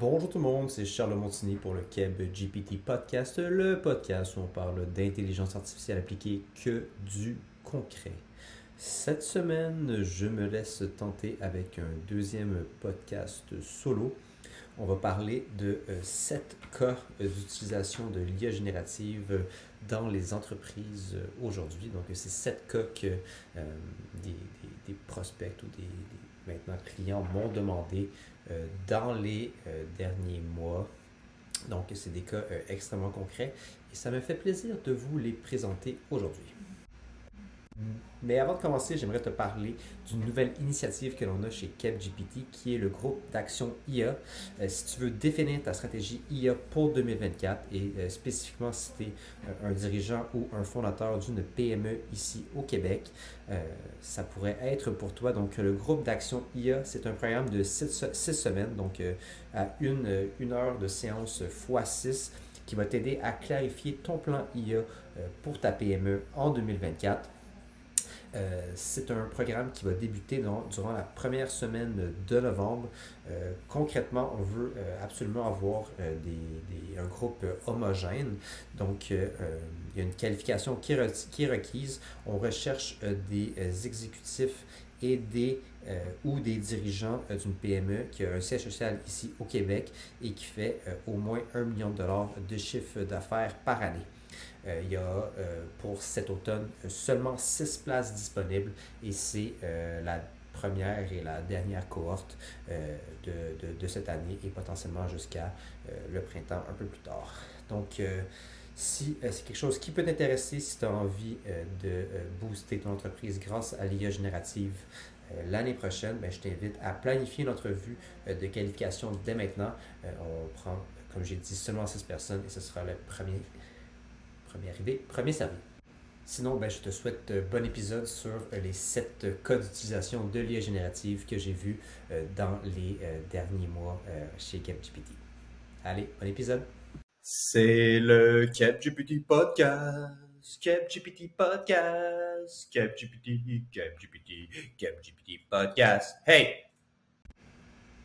Bonjour tout le monde, c'est Charles Montigny pour le Keb GPT Podcast, le podcast où on parle d'intelligence artificielle appliquée que du concret. Cette semaine, je me laisse tenter avec un deuxième podcast solo. On va parler de 7 euh, cas d'utilisation de l'IA générative dans les entreprises aujourd'hui. Donc, c'est 7 cas que euh, des, prospects ou des, maintenant clients m'ont demandé euh, dans les derniers mois. Donc, c'est des cas extrêmement concrets et ça me fait plaisir de vous les présenter aujourd'hui. Mais avant de commencer, j'aimerais te parler d'une nouvelle initiative que l'on a chez KevGPT, qui est le groupe d'action IA. Euh, si tu veux définir ta stratégie IA pour 2024 et euh, spécifiquement si tu es euh, un dirigeant ou un fondateur d'une PME ici au Québec, ça pourrait être pour toi. Donc, le groupe d'action IA, c'est un programme de 6 semaines, donc à une, une heure de séance x 6 qui va t'aider à clarifier ton plan IA pour ta PME en 2024 euh, c'est un programme qui va débuter durant la première semaine de novembre. Euh, concrètement, on veut euh, absolument avoir un groupe homogène. Donc, il y a une qualification qui est, requise. On recherche des exécutifs et des ou des dirigeants d'une PME qui a un siège social ici au Québec et qui fait au moins un million de dollars de chiffre d'affaires par année. Euh, il y a euh, pour cet automne seulement six places disponibles et c'est euh, la première et la dernière cohorte de, cette année et potentiellement jusqu'à le printemps un peu plus tard. Donc, si c'est quelque chose qui peut t'intéresser, si tu as envie de booster ton entreprise grâce à l'IA générative l'année prochaine, ben, je t'invite à planifier une entrevue de qualification dès maintenant. on prend, comme j'ai dit, seulement six personnes et ce sera le premier premier arrivé, premier servi. Sinon, ben, je te souhaite un bon épisode sur euh, les sept cas d'utilisation de l'IA générative que j'ai euh, dans les euh, derniers mois chez CapGPT. Allez, bon épisode. C'est le CapGPT Podcast. CapGPT Podcast. CapGPT, CapGPT, CapGPT Podcast. Hey!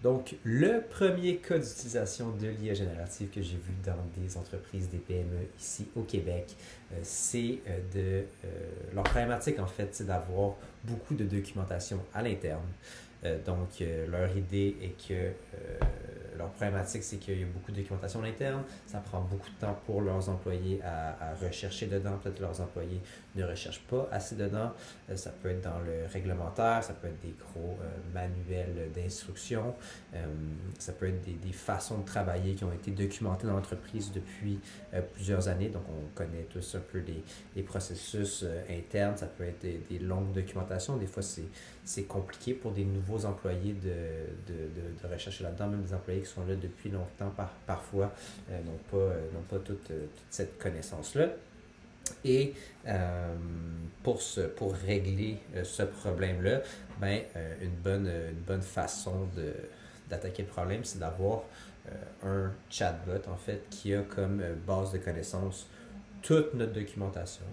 Donc, le premier cas d'utilisation de l'IA générative que j'ai vu dans des entreprises, des PME ici au Québec, euh, c'est euh, de... Euh, leur problématique, en fait, c'est d'avoir beaucoup de documentation à l'interne. donc, leur idée est que leur problématique, c'est qu'il y a beaucoup de documentation interne. Ça prend beaucoup de temps pour leurs employés à, rechercher dedans. Peut-être leurs employés ne recherchent pas assez dedans. Euh, ça peut être dans le réglementaire, ça peut être des gros euh, manuels d'instruction. Euh, ça peut être des, façons de travailler qui ont été documentées dans l'entreprise depuis plusieurs années. Donc, on connaît tous un peu les, processus internes. Ça peut être des, longues documentations. Des fois, c'est compliqué pour des nouveaux employés de, de, de rechercher là-dedans, même des employés qui sont là depuis longtemps par, parfois euh, n'ont pas, euh, pas toute, euh, toute cette connaissance-là. Et pour, pour régler ce problème-là, ben, une, bonne, une bonne façon d'attaquer le problème, c'est d'avoir un chatbot en fait qui a comme base de connaissances toute notre documentation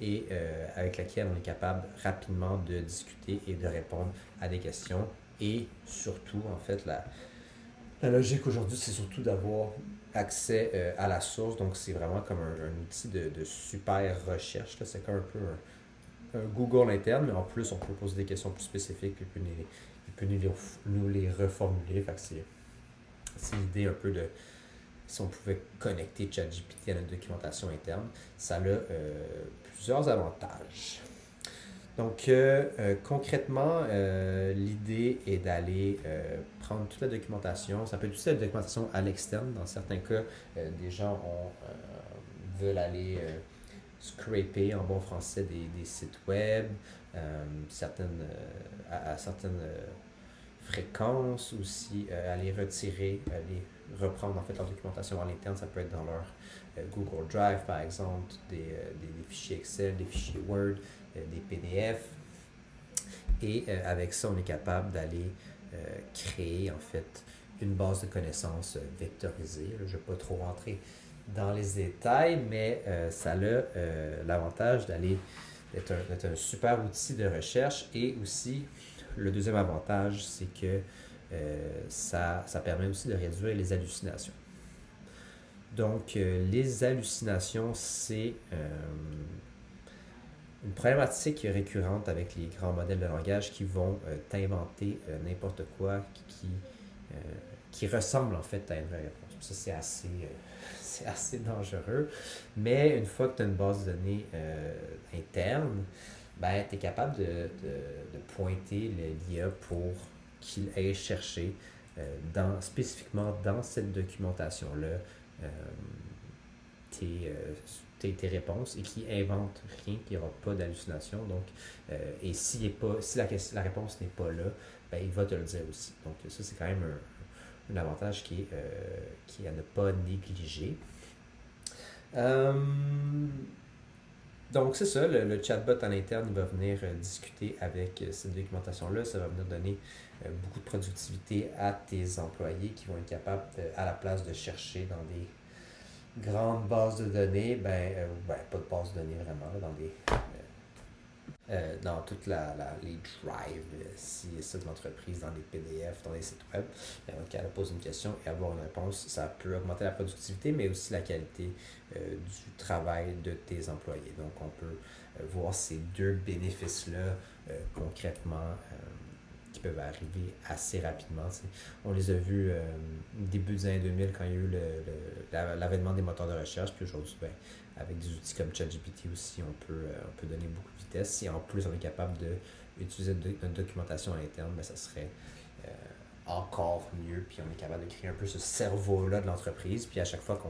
et avec laquelle on est capable rapidement de discuter et de répondre à des questions et surtout en fait la, la logique aujourd'hui, c'est surtout d'avoir accès euh, à la source. Donc, c'est vraiment comme un, outil de, super recherche. C'est comme un peu un, Google interne, mais en plus, on peut poser des questions plus spécifiques et puis il peut nous les, nous les reformuler. c'est l'idée un peu de si on pouvait connecter ChatGPT à notre documentation interne. Ça a euh, plusieurs avantages. Donc, euh, euh, concrètement, euh, l'idée est d'aller prendre toute la documentation. Ça peut être aussi la documentation à l'externe. Dans certains cas, des gens veulent aller scraper en bon français des, sites web à, certaines fréquences aussi, aller retirer, aller reprendre en fait leur documentation à l'interne. Ça peut être dans leur Google Drive, par exemple, des fichiers Excel, des fichiers Word. Euh, des PDF. Et euh, avec ça, on est capable d'aller euh, créer en fait une base de connaissances vectorisée. je ne vais pas trop rentrer dans les détails, mais ça a l'avantage d'aller d'être un, un, super outil de recherche et aussi le deuxième avantage, c'est que ça, ça permet aussi de réduire les hallucinations. Donc, les hallucinations, c'est une problématique récurrente avec les grands modèles de langage qui vont t'inventer n'importe quoi qui, qui ressemble en fait à une vraie réponse. Ça, c'est assez, assez dangereux. Mais une fois que tu as une base de données interne, ben, tu es capable de, de, de pointer l'IA pour qu'il aille chercher euh, dans, spécifiquement dans cette documentation-là euh, euh, tes, tes, réponses et qui invente rien, qu'il n'y aura pas d'hallucination. Donc, et si, est pas, si la, la réponse n'est pas là, ben, il va te le dire aussi. Donc, ça, c'est quand même un, avantage qui est, qui est à ne pas négliger. Donc, c'est ça, le, chatbot en interne va venir euh, discuter avec euh, cette documentation-là. Ça va venir donner euh, beaucoup de productivité à tes employés qui vont être capables, à la place de chercher dans des grandes bases de données, ben, ben pas de bases de données vraiment, dans des euh, dans toutes la, les drives, euh, si c'est de l'entreprise, dans les PDF, dans les sites web. Euh, donc, elle pose une question et avoir une réponse, ça peut augmenter la productivité, mais aussi la qualité du travail de tes employés. Donc, on peut voir ces deux bénéfices-là concrètement peuvent arriver assez rapidement. On les a vus début des années 2000 quand il y a eu l'avènement des moteurs de recherche, puis aujourd'hui, ben, avec des outils comme ChatGPT aussi, on peut, on peut donner beaucoup de si en plus on est capable d'utiliser une documentation interne, ben, ça serait euh, encore mieux. Puis on est capable de créer un peu ce cerveau-là de l'entreprise. Puis à chaque fois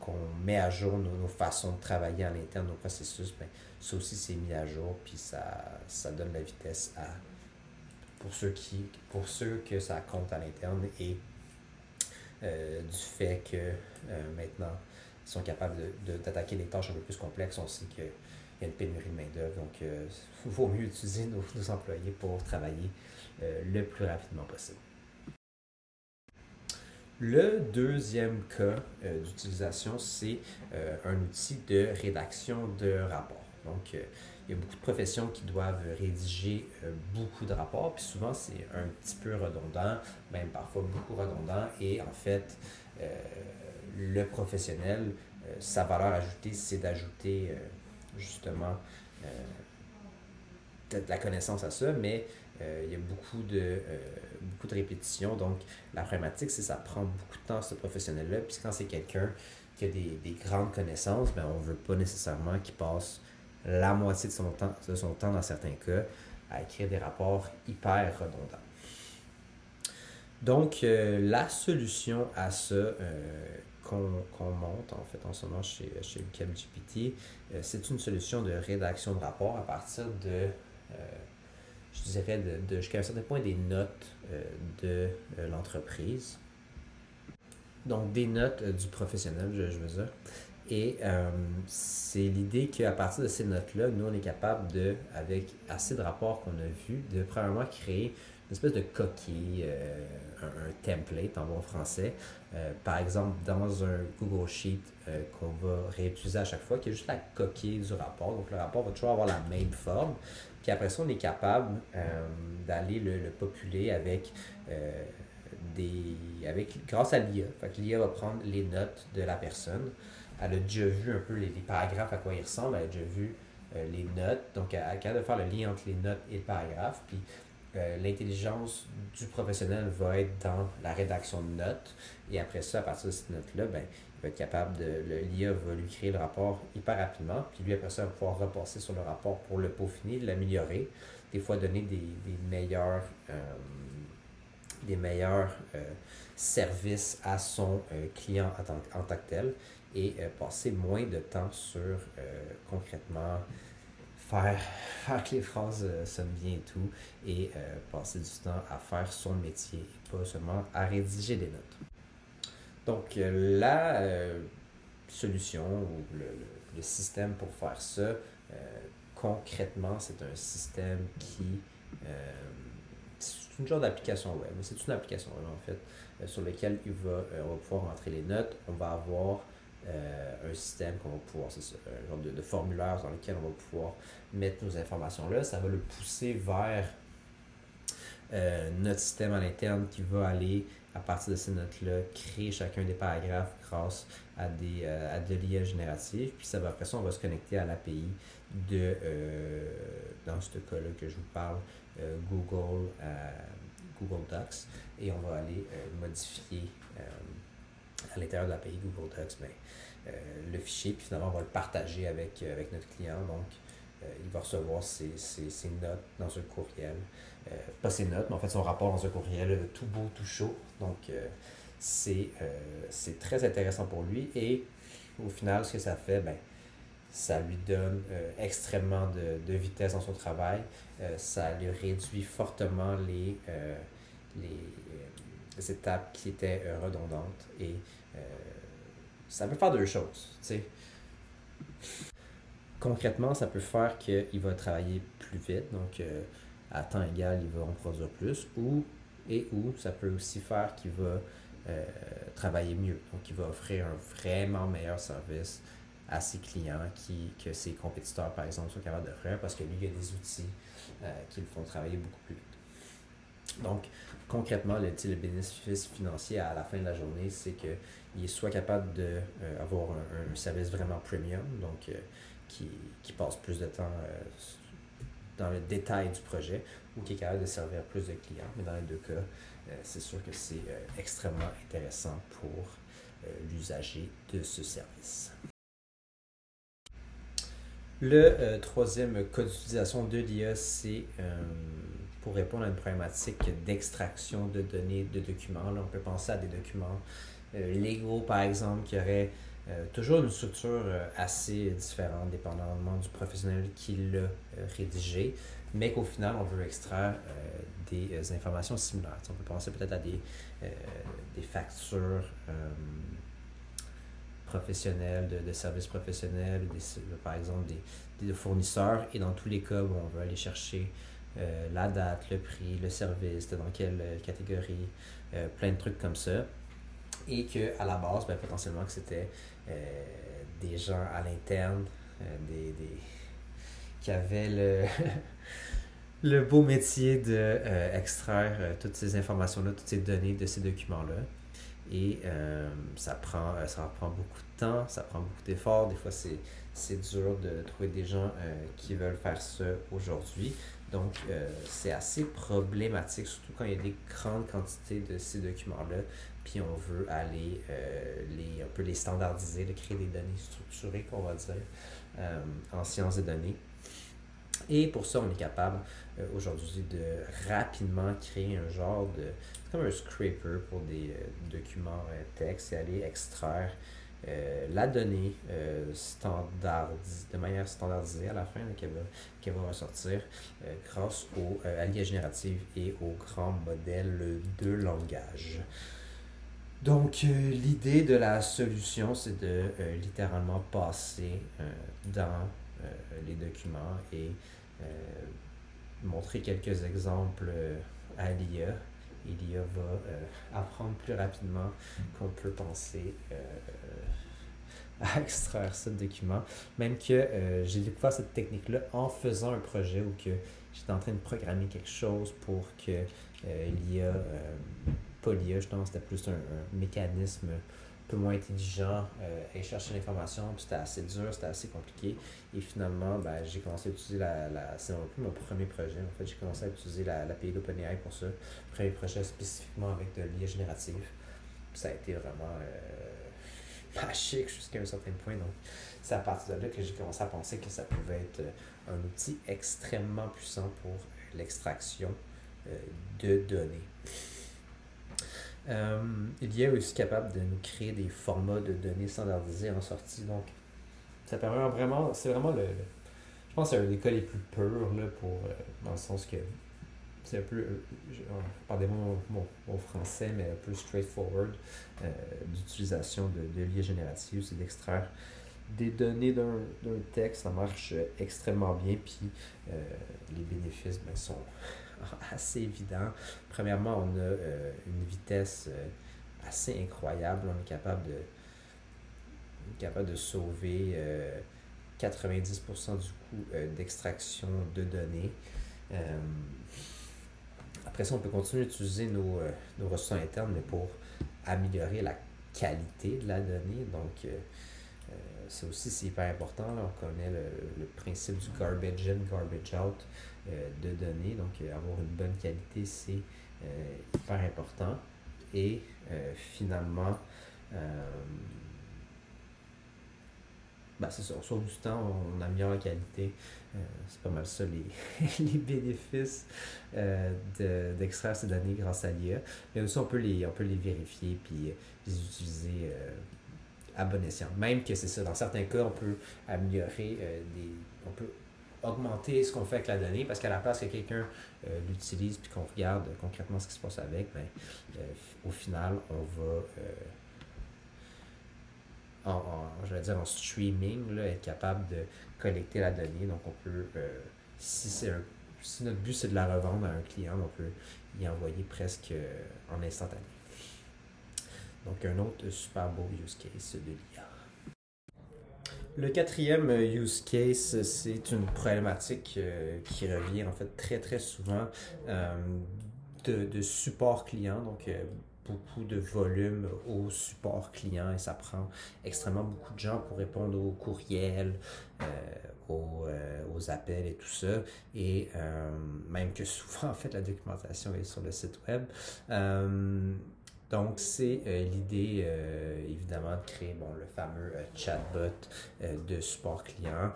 qu'on met à jour nos, façons de travailler à l'interne, nos processus, ben, ça aussi c'est mis à jour. Puis ça, ça donne la vitesse à, pour, ceux qui, pour que ça compte à l'interne et euh, du fait que euh, maintenant ils sont capables d'attaquer de, des tâches un peu plus complexes. On sait que il y a une pénurie de main-d'œuvre. Donc, il euh, vaut mieux utiliser nos, employés pour travailler le plus rapidement possible. Le deuxième cas d'utilisation, c'est un outil de rédaction de rapports. Donc, il y a beaucoup de professions qui doivent rédiger beaucoup de rapports, puis souvent c'est un petit peu redondant, même parfois beaucoup redondant, et en fait, le professionnel, sa valeur ajoutée, c'est d'ajouter justement euh, de la connaissance à ça, mais euh, il y a beaucoup de, euh, beaucoup de répétitions. Donc, la problématique, c'est que ça prend beaucoup de temps, ce professionnel-là. Puis quand c'est quelqu'un qui a des, des, grandes connaissances, ben, on ne veut pas nécessairement qu'il passe la moitié de son, temps, de son temps, dans certains cas, à écrire des rapports hyper redondants. Donc, la solution à ça, qu'on monte en fait en ce moment chez, chez CapGPT, euh, c'est une solution de rédaction de rapport à partir de, euh, je dirais, de, jusqu'à un certain point des notes euh, de l'entreprise. Donc des notes du professionnel, je, je veux dire. Et c'est l'idée qu'à partir de ces notes-là, nous, on est capable de, avec assez de rapports qu'on a vus, de premièrement créer une espèce de coquille, un, un, template en bon français, euh, par exemple, dans un Google Sheet euh, qu'on va réutiliser à chaque fois, qui est juste la coquille du rapport. Donc, le rapport va toujours avoir la même forme. Puis après ça, on est capable euh, d'aller le, populer avec des. avec grâce à l'IA. L'IA va prendre les notes de la personne. Elle a déjà vu un peu les, paragraphes à quoi ils ressemblent. Elle a déjà vu les notes. Donc, elle est capable de faire le lien entre les notes et le paragraphe. Puis, l'intelligence du professionnel va être dans la rédaction de notes. Et après ça, à partir de cette note-là, ben, il va être capable de. L'IA va lui créer le rapport hyper rapidement. Puis lui, après ça, va pouvoir repasser sur le rapport pour le peaufiner, l'améliorer. Des fois, donner des, meilleurs. Euh, des meilleurs euh, services à son euh, client en tant, que tel et passer moins de temps sur concrètement faire, faire que les phrases sonnent bien et tout et passer du temps à faire son métier pas seulement à rédiger des notes. Donc, euh, la euh, solution ou le, système pour faire ça, euh, concrètement, c'est un système qui. c'est une genre d'application web, mais c'est une application web en fait, sur laquelle il va, on va pouvoir entrer les notes. On va avoir un système qu'on va pouvoir, c'est un genre de, formulaire dans lequel on va pouvoir mettre nos informations là. Ça va le pousser vers notre système à l'interne qui va aller, à partir de ces notes-là, créer chacun des paragraphes grâce à, des, à de l'IA générative. Puis ça va, après ça, on va se connecter à l'API de, dans ce cas-là que je vous parle, Google, Google Docs. Et on va aller modifier à l'intérieur de l'API Google Docs mais, le fichier. Puis finalement, on va le partager avec, avec notre client. Donc, euh, il va recevoir ses, notes dans un courriel. Euh, pas ses notes, mais en fait son rapport dans un courriel tout beau, tout chaud. Donc, euh, c'est très intéressant pour lui. Et au final, ce que ça fait, ben, ça lui donne extrêmement de, vitesse dans son travail. ça lui réduit fortement les, les, étapes qui étaient redondantes. Et ça peut faire deux choses. concrètement, ça peut faire qu'il va travailler plus vite, donc euh, à temps égal, il va en produire plus, ou et ou ça peut aussi faire qu'il va euh, travailler mieux, donc il va offrir un vraiment meilleur service à ses clients qui, que ses compétiteurs, par exemple, sont capables d'offrir parce que lui, il y a des outils euh, qui le font travailler beaucoup plus vite. Donc, concrètement, le, bénéfice financier à la fin de la journée, c'est qu'il est soit capable d'avoir un, un, service vraiment premium, donc qui, qui passe plus de temps euh, dans le détail du projet ou qui est capable de servir plus de clients. Mais dans les deux cas, euh, c'est sûr que c'est euh, extrêmement intéressant pour l'usager de ce service. Le troisième cas d'utilisation de l'IA, c'est pour répondre à une problématique d'extraction de données de documents. On peut penser à des documents légaux, par exemple, qui auraient euh, toujours une structure euh, assez différente, dépendamment du professionnel qui l'a euh, rédigé, mais qu'au final, on veut extraire des informations similaires. on peut penser peut-être à des, des factures professionnelles, de, services professionnels, par exemple des, des, fournisseurs, et dans tous les cas, où on veut aller chercher la date, le prix, le service, dans quelle catégorie, plein de trucs comme ça et qu'à la base, ben, potentiellement, que c'était euh, des gens à l'interne, euh, des, qui avaient le, le beau métier de euh, extraire toutes ces informations-là, toutes ces données de ces documents-là. Et ça, prend, ça prend beaucoup de temps, ça prend beaucoup d'efforts. Des fois, c'est dur de trouver des gens qui veulent faire ça aujourd'hui. Donc, c'est assez problématique, surtout quand il y a des grandes quantités de ces documents-là puis on veut aller euh, les, un peu les standardiser, de créer des données structurées, qu'on va dire, euh, en sciences des données. Et pour ça, on est capable euh, aujourd'hui de rapidement créer un genre de. C'est comme un scraper pour des documents texte et aller extraire la donnée de manière standardisée à la fin qu'elle va, va, ressortir grâce au, à l'IA générative et au grand modèle de langage. Donc, euh, l'idée de la solution, c'est de euh, littéralement passer euh, dans les documents et montrer quelques exemples à l'IA. Et l'IA va apprendre plus rapidement qu'on peut penser à extraire ce document. Même que j'ai découvert cette technique-là en faisant un projet où que j'étais en train de programmer quelque chose pour que l'IA l'IA, je pense, c'était plus un, mécanisme un peu moins intelligent euh, et chercher l'information. C'était assez dur, c'était assez compliqué. Et finalement, ben, j'ai commencé à utiliser la. la c'est un peu mon premier projet. En fait, j'ai commencé à utiliser l'API d'OpenAI pour ça. Premier projet spécifiquement avec de l'IA générative. ça a été vraiment euh, magique jusqu'à un certain point. Donc, c'est à partir de là que j'ai commencé à penser que ça pouvait être euh, un outil extrêmement puissant pour l'extraction euh, de données. Euh, il est aussi capable de nous créer des formats de données standardisés en sortie. Donc, ça permet vraiment, c'est vraiment le, je pense que c'est un des cas les plus purs là, pour, euh, dans le sens que c'est un peu, euh, pardonnez-moi mon, français, mais un peu straightforward d'utilisation de, de l'IA générative, c'est d'extraire des données d'un texte, ça marche extrêmement bien, puis les bénéfices ben, sont assez évident. Premièrement, on a euh, une vitesse euh, assez incroyable. On est capable de, capable de sauver 90% euh, du coût d'extraction de données. après ça, on peut continuer d'utiliser nos, nos ressources internes, mais pour améliorer la qualité de la donnée. Donc, ça aussi, c'est hyper important. On connaît le, principe du garbage in, garbage out de données. Donc, avoir une bonne qualité, c'est hyper important. Et finalement, ben, c'est ça, on sauve du temps, on améliore la qualité. Euh, c'est pas mal ça les, bénéfices euh, d'extraire ces données grâce à l'IA. Mais aussi, on peut les, on peut les vérifier puis les utiliser euh, à bon escient. Même que c'est ça, dans certains cas, on peut améliorer des. On peut augmenter ce qu'on fait avec la donnée parce qu'à la place que quelqu'un l'utilise puis qu'on regarde concrètement ce qui se passe avec, ben, au final, on va en, je vais dire en streaming, là, être capable de collecter la donnée. Donc, on peut, euh, si, c'est si notre but c'est de la revendre à un client, on peut y envoyer presque euh, en instantané. Donc, un autre super beau use case de l'IA. Le quatrième use case, c'est une problématique euh, qui revient en fait très très souvent de, de, support client. Donc, beaucoup de volume au support client et ça prend extrêmement beaucoup de gens pour répondre aux courriels, euh, aux, euh, appels et tout ça. Et euh, même que souvent, en fait, la documentation est sur le site web. Donc, c'est euh, l'idée, euh, évidemment, de créer bon, le fameux euh, chatbot de support client.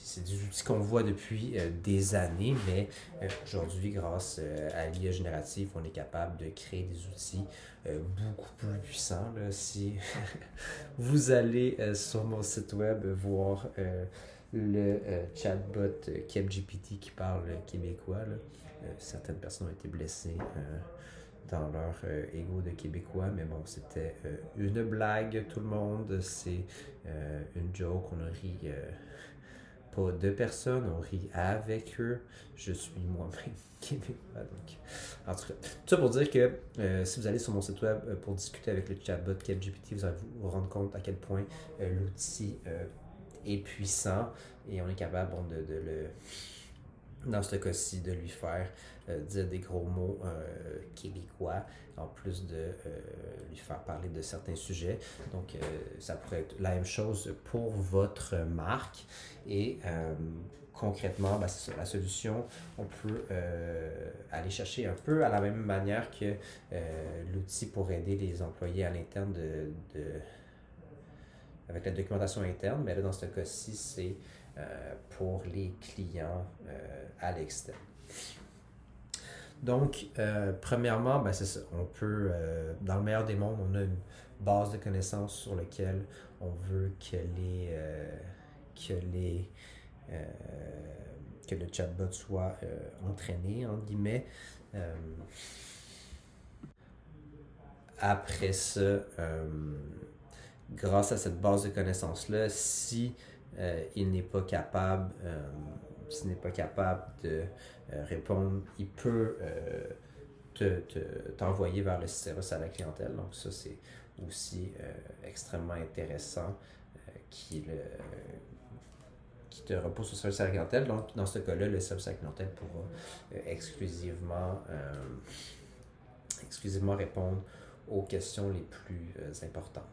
c'est des outils qu'on voit depuis des années, mais aujourd'hui, grâce à l'IA générative, on est capable de créer des outils beaucoup plus puissants. Là. Si vous allez sur mon site web voir le chatbot KepGPT qui parle québécois, certaines personnes ont été blessées dans leur euh, ego de Québécois, mais bon, c'était euh, une blague, tout le monde, c'est euh, une joke, on a ri pas de personnes, on rit avec eux. Je suis moi-même québécois, donc en tout cas, tout ça pour dire que si vous allez sur mon site web pour discuter avec le chatbot CapGPT, vous allez vous rendre compte à quel point l'outil est puissant et on est capable de le dans ce cas-ci, de lui faire euh, dire des gros mots euh, québécois, en plus de euh, lui faire parler de certains sujets. Donc, ça pourrait être la même chose pour votre marque. Et concrètement, ben, la solution. On peut aller chercher un peu à la même manière que l'outil pour aider les employés à l'interne de, avec la documentation interne. Mais là, dans ce cas-ci, c'est pour les clients à l'externe. Donc, euh, premièrement, ben, c'est ça. On peut, euh, dans le meilleur des mondes, on a une base de connaissances sur laquelle on veut que les, euh, que les, que le chatbot soit entraîné, entre guillemets. après ça, grâce à cette base de connaissances-là, si il n'est pas capable s'il n'est pas capable de euh, répondre, il peut euh, t'envoyer vers le service à la clientèle. Donc ça, c'est aussi euh, extrêmement intéressant qu'il qui te sur le service à la clientèle. Donc, dans ce cas-là, le service à la clientèle pourra exclusivement, exclusivement répondre aux questions les plus importantes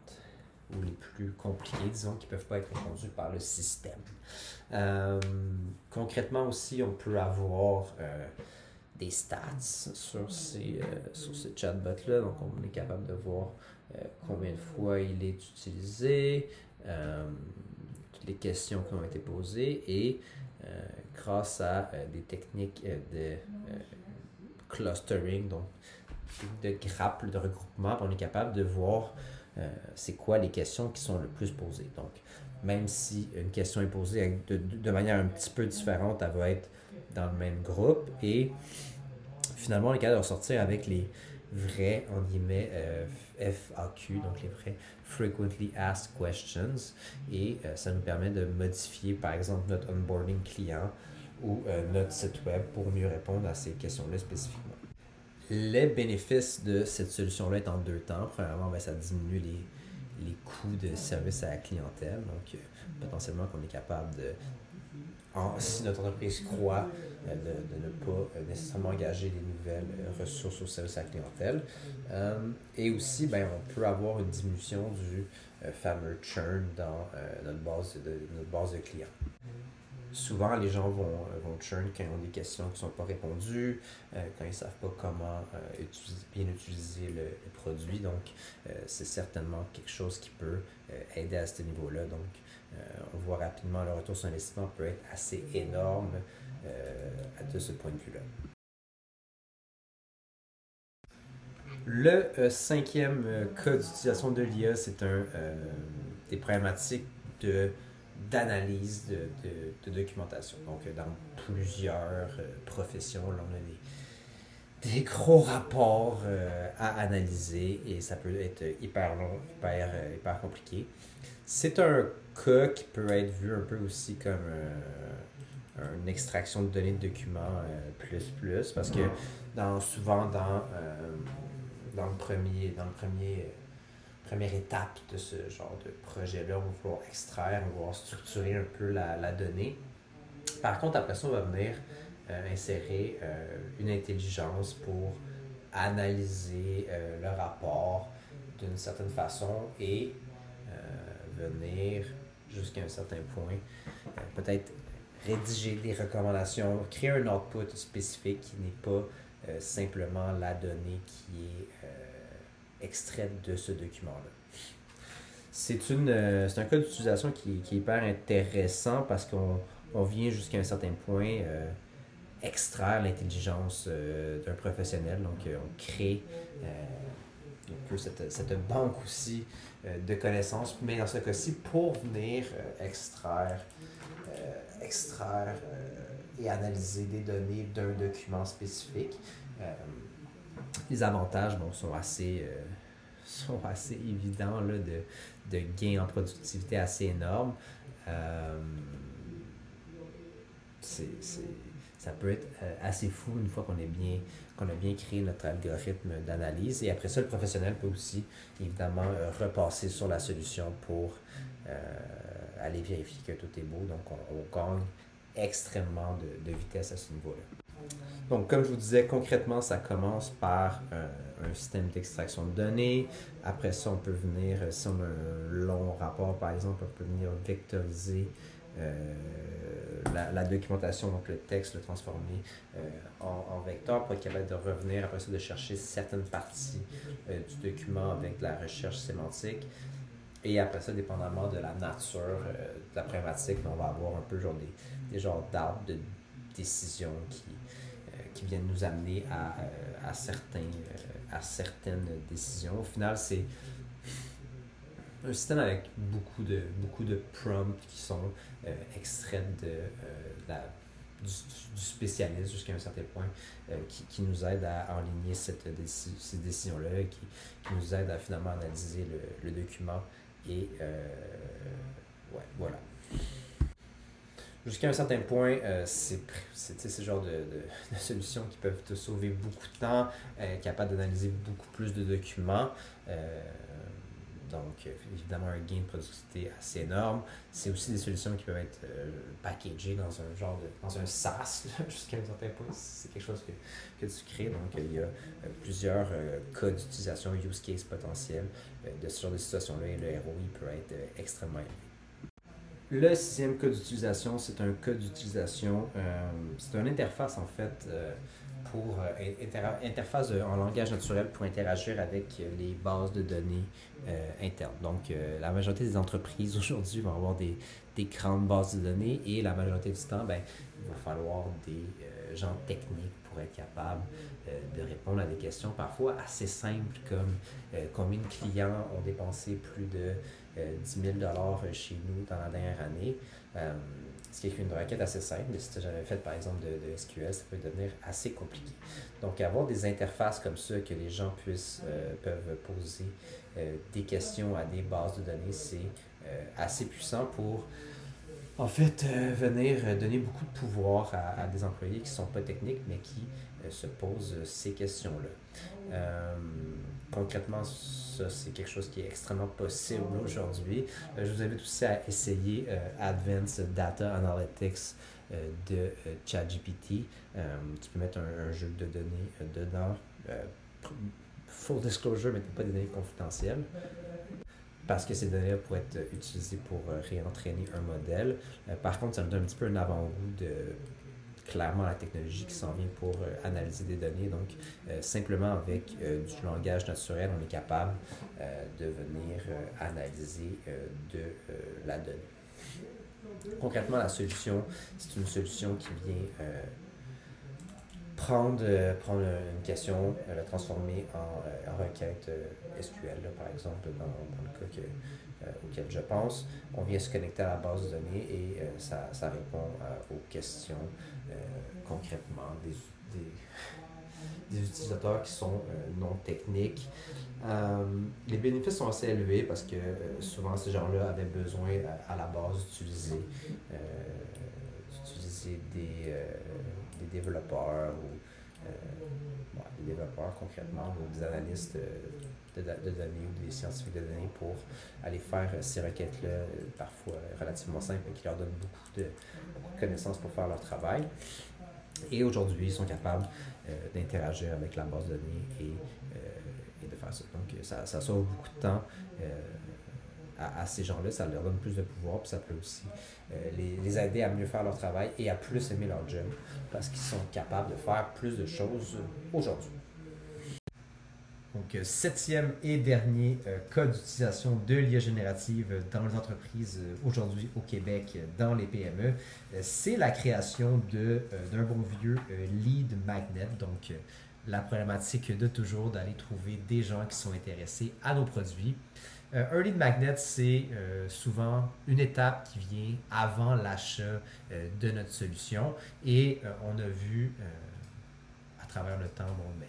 ou les plus compliquées, disons, qui ne peuvent pas être répondues par le système. Euh, concrètement aussi, on peut avoir euh, des stats sur ces, euh, sur ces chatbots-là. Donc, on est capable de voir combien de fois il est utilisé, toutes les questions qui ont été posées et grâce à des techniques de clustering, donc de grappes, de regroupement, on est capable de voir c'est quoi les questions qui sont le plus posées? Donc, même si une question est posée de, manière un petit peu différente, elle va être dans le même groupe. Et finalement, on est capable de ressortir avec les vrais, en guillemets, euh, FAQ, donc les vrais Frequently Asked Questions. Et euh, ça nous permet de modifier, par exemple, notre onboarding client ou euh, notre site web pour mieux répondre à ces questions-là spécifiquement. Les bénéfices de cette solution-là est en deux temps. Premièrement, ben, ça diminue les, les coûts de service à la clientèle. Donc, euh, potentiellement qu'on est capable de si notre entreprise croit de, de, ne pas nécessairement engager des nouvelles ressources au service à la clientèle. et aussi, ben, on peut avoir une diminution du fameux churn dans notre, base de, notre base de clients souvent, les gens vont, euh, vont churn quand ils ont des questions qui ne sont pas répondues, euh, quand ils ne savent pas comment euh, bien utiliser le, produit. Donc, c'est certainement quelque chose qui peut aider à ce niveau-là. Donc, on voit rapidement le retour sur investissement peut être assez énorme de ce point de vue-là. Le cinquième cas d'utilisation de l'IA, c'est un des problématiques de d'analyse de, de, documentation. Donc, euh, dans plusieurs euh, professions, on a des, des gros rapports euh, à analyser et ça peut être hyper long, hyper, hyper compliqué. C'est un cas qui peut être vu un peu aussi comme une extraction de données de documents plus plus parce que dans, souvent dans, dans le premier, dans le premier première étape de ce genre de projet-là. On va pouvoir extraire, on va pouvoir structurer un peu la, la donnée. Par contre, après ça, on va venir euh, insérer euh, une intelligence pour analyser euh, le rapport d'une certaine façon et venir jusqu'à un certain point, peut-être rédiger des recommandations, créer un output spécifique qui n'est pas simplement la donnée qui est extraite de ce document-là. C'est euh, un cas d'utilisation qui, est hyper intéressant parce qu'on on vient jusqu'à un certain point euh, extraire l'intelligence euh, d'un professionnel. Donc, on crée un peu cette, cette, banque aussi de connaissances, mais dans ce cas-ci, pour venir extraire, extraire et analyser des données d'un document spécifique les avantages bon, sont, assez, euh, sont assez évidents là, de, de gains en productivité assez énormes. Euh, ça peut être euh, assez fou une fois qu'on a bien créé notre algorithme d'analyse. Et après ça, le professionnel peut aussi, évidemment, repasser sur la solution pour aller vérifier que tout est beau. Donc, on, gagne extrêmement de vitesse à ce niveau-là. Donc, comme je vous disais, concrètement, ça commence par euh, un système d'extraction de données. Après ça, on peut venir, euh, si on a un long rapport, par exemple, on peut venir vectoriser euh, la, documentation, donc le texte, le transformer en, vecteur pour être capable de revenir, après ça, de chercher certaines parties du document avec la recherche sémantique. Et après ça, dépendamment de la nature de la problématique, on va avoir un peu genre des, des genres d'arbres de décision qui, qui viennent nous amener à, euh, à, certains, euh, à certaines décisions. Au final, c'est un système avec beaucoup de, beaucoup de prompts qui sont euh, extraits de, la, du, spécialiste jusqu'à un certain point, qui, qui, nous aide à enligner cette ces décisions-là, qui, nous aide à finalement analyser le, le document. Et ouais, voilà jusqu'à un certain point, euh, c'est ce genre de, de, solutions qui peuvent te sauver beaucoup de temps, euh, capable d'analyser beaucoup plus de documents. Euh, donc, évidemment, un gain de productivité assez énorme. C'est aussi des solutions qui peuvent être packagées dans un genre de, dans un SaaS, jusqu'à un certain point. C'est quelque chose que, que tu crées. Donc, il y a plusieurs cas d'utilisation, use case potentiels de ce genre de situation-là et le ROI peut être extrêmement élevé. Le sixième cas d'utilisation, c'est un cas d'utilisation, euh, c'est une interface en fait euh, pour euh, interface en langage naturel pour interagir avec les bases de données internes. Donc, la majorité des entreprises aujourd'hui vont avoir des, des, grandes bases de données et la majorité du temps, ben, il va falloir des gens techniques pour être capable de répondre à des questions parfois assez simples comme combien de clients ont dépensé plus de 10 000 chez nous dans la dernière année. Euh, ce qui est une requête assez simple, mais si tu jamais fait par exemple de, SQL, ça peut devenir assez compliqué. Donc avoir des interfaces comme ça que les gens puissent euh, peuvent poser euh, des questions à des bases de données, c'est assez puissant pour en fait venir donner beaucoup de pouvoir à des employés qui ne sont pas techniques mais qui se posent ces questions-là concrètement, ça, c'est quelque chose qui est extrêmement possible aujourd'hui. Euh, je vous invite aussi à essayer euh, Advanced Data Analytics de ChatGPT. tu peux mettre un, jeu de données dedans. full disclosure, mais pas des données confidentielles parce que ces données pourraient être utilisées pour réentraîner un modèle. par contre, ça me donne un petit peu un avant-goût de clairement la technologie qui s'en vient pour euh, analyser des données. Donc, euh, simplement avec euh, du langage naturel, on est capable de venir analyser de la donnée. Concrètement, la solution, c'est une solution qui vient prendre, prendre une question, la transformer en, requête SQL, par exemple, dans, le cas auquel je pense. On vient se connecter à la base de données et ça, ça, répond aux questions euh, concrètement, des, utilisateurs qui sont euh, non techniques. Euh, les bénéfices sont assez élevés parce que souvent ces gens-là avaient besoin à, la base d'utiliser des, des, développeurs ou concrètement ou des analystes de, de, données ou des scientifiques de données pour aller faire ces requêtes-là, parfois relativement simples, et qui leur donnent beaucoup de, connaissances pour faire leur travail. Et aujourd'hui, ils sont capables euh, d'interagir avec la base de données et, euh, de faire ça. Donc, ça, sauve beaucoup de temps euh, à, ces gens-là, ça leur donne plus de pouvoir, puis ça peut aussi les, aider à mieux faire leur travail et à plus aimer leur job parce qu'ils sont capables de faire plus de choses aujourd'hui. Donc, euh, septième et dernier euh, cas d'utilisation de l'IA générative dans les entreprises euh, aujourd'hui au Québec, dans les PME, c'est la création d'un bon vieux lead magnet. Donc, la problématique de toujours d'aller trouver des gens qui sont intéressés à nos produits. un lead magnet, c'est souvent une étape qui vient avant l'achat de notre solution. Et on a vu à travers le temps, bon, mais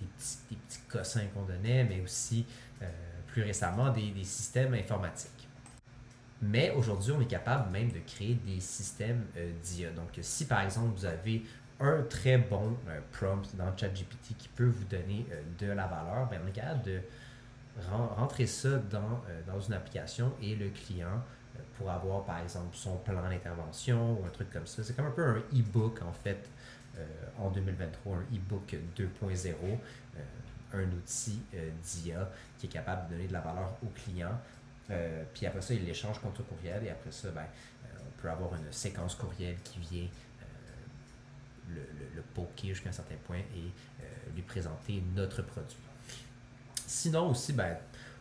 des petits, des petits cossins qu'on donnait, mais aussi euh, plus récemment des, des, systèmes informatiques. Mais aujourd'hui, on est capable même de créer des systèmes euh, d'IA. Donc, si par exemple vous avez un très bon euh, prompt dans ChatGPT qui peut vous donner de la valeur, ben, on est capable de rentrer ça dans, dans une application et le client pour avoir par exemple son plan d'intervention ou un truc comme ça. C'est comme un peu un e-book en fait en 2023 un e-book 2.0, euh, un outil euh, d'IA qui est capable de donner de la valeur au client. puis après ça, il l'échange contre courriel et après ça, ben, on peut avoir une séquence courriel qui vient le, le, poker jusqu'à un certain point et lui présenter notre produit. Sinon aussi, ben,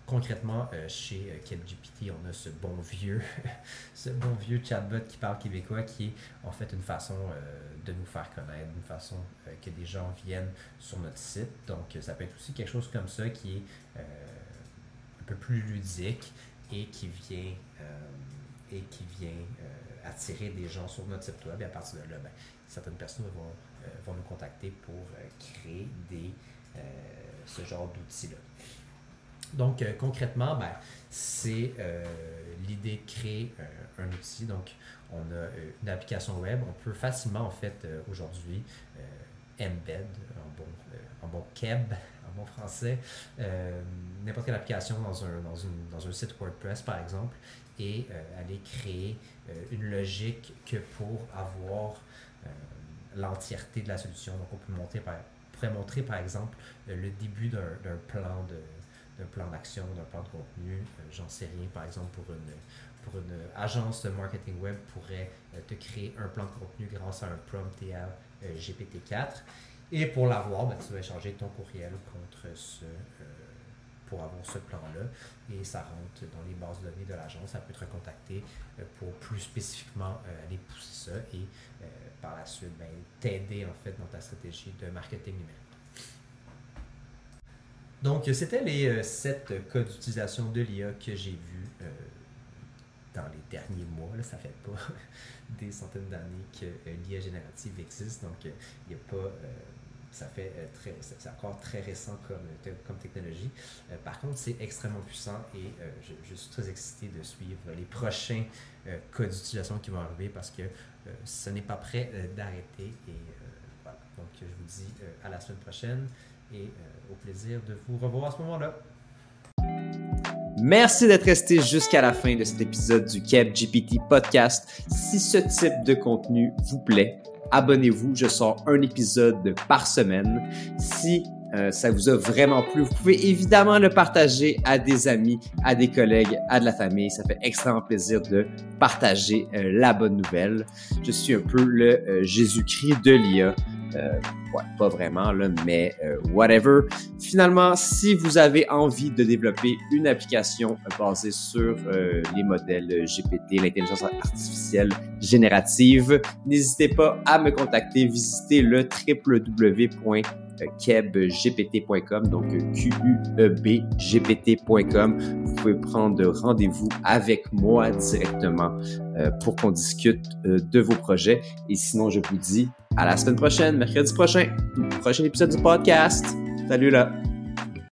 concrètement, euh, chez euh, CapGPT, on a ce bon vieux, ce bon vieux chatbot qui parle québécois, qui est en fait une façon euh, de nous faire connaître, une façon que des gens viennent sur notre site. Donc, ça peut être aussi quelque chose comme ça qui est un peu plus ludique et qui vient et qui vient attirer des gens sur notre site web. Et à partir de là, ben, certaines personnes vont, vont nous contacter pour créer des, ce genre d'outils-là. Donc, euh, concrètement, ben, c'est euh, l'idée de créer euh, un outil. Donc, on a une application web. On peut facilement, en fait, aujourd'hui, embed, en bon, en keb, en bon français, n'importe quelle application dans un, dans, site WordPress, par exemple, et aller créer une logique que pour avoir l'entièreté de la solution. Donc, on peut par, pourrait montrer, par exemple, le début d'un plan de d'un plan d'action, d'un plan de contenu. Euh, j'en sais rien, par exemple, pour une, pour une agence de marketing web pourrait euh, te créer un plan de contenu grâce à un prompt euh, GPT-4. Et pour l'avoir, ben, tu vas échanger ton courriel contre ce, pour avoir ce plan-là. Et ça rentre dans les bases de données de l'agence. Ça peut te recontacter pour plus spécifiquement aller pousser ça et par la suite ben, t'aider en fait dans ta stratégie de marketing numérique. Donc, c'était les euh, sept cas d'utilisation de l'IA que j'ai vus euh, dans les derniers mois. Là, ça fait pas des centaines d'années que euh, l'IA générative existe. Donc, il n'y a pas. ça fait. C'est encore très récent comme, comme technologie. par contre, c'est extrêmement puissant et je, suis très excité de suivre les prochains cas d'utilisation qui vont arriver parce que ce n'est pas prêt d'arrêter. Et voilà. Donc, je vous dis à la semaine prochaine et au plaisir de vous revoir à ce moment-là. Merci d'être resté jusqu'à la fin de cet épisode du Keb GPT Podcast. Si ce type de contenu vous plaît, abonnez-vous. Je sors un épisode par semaine. Si euh, ça vous a vraiment plu, vous pouvez évidemment le partager à des amis, à des collègues, à de la famille. Ça fait extrêmement plaisir de partager euh, la bonne nouvelle. Je suis un peu le euh, Jésus-Christ de l'IA. Ouais, pas vraiment, là, mais whatever. Finalement, si vous avez envie de développer une application basée sur les modèles GPT, l'intelligence artificielle générative, n'hésitez pas à me contacter. Visitez le www kebgpt.com, donc Q-U-E-B-G-P-T.com. Vous pouvez prendre rendez-vous avec moi directement euh, pour qu'on discute euh, de vos projets. Et sinon, je vous dis à la semaine prochaine, mercredi prochain, prochain épisode du podcast. Salut là!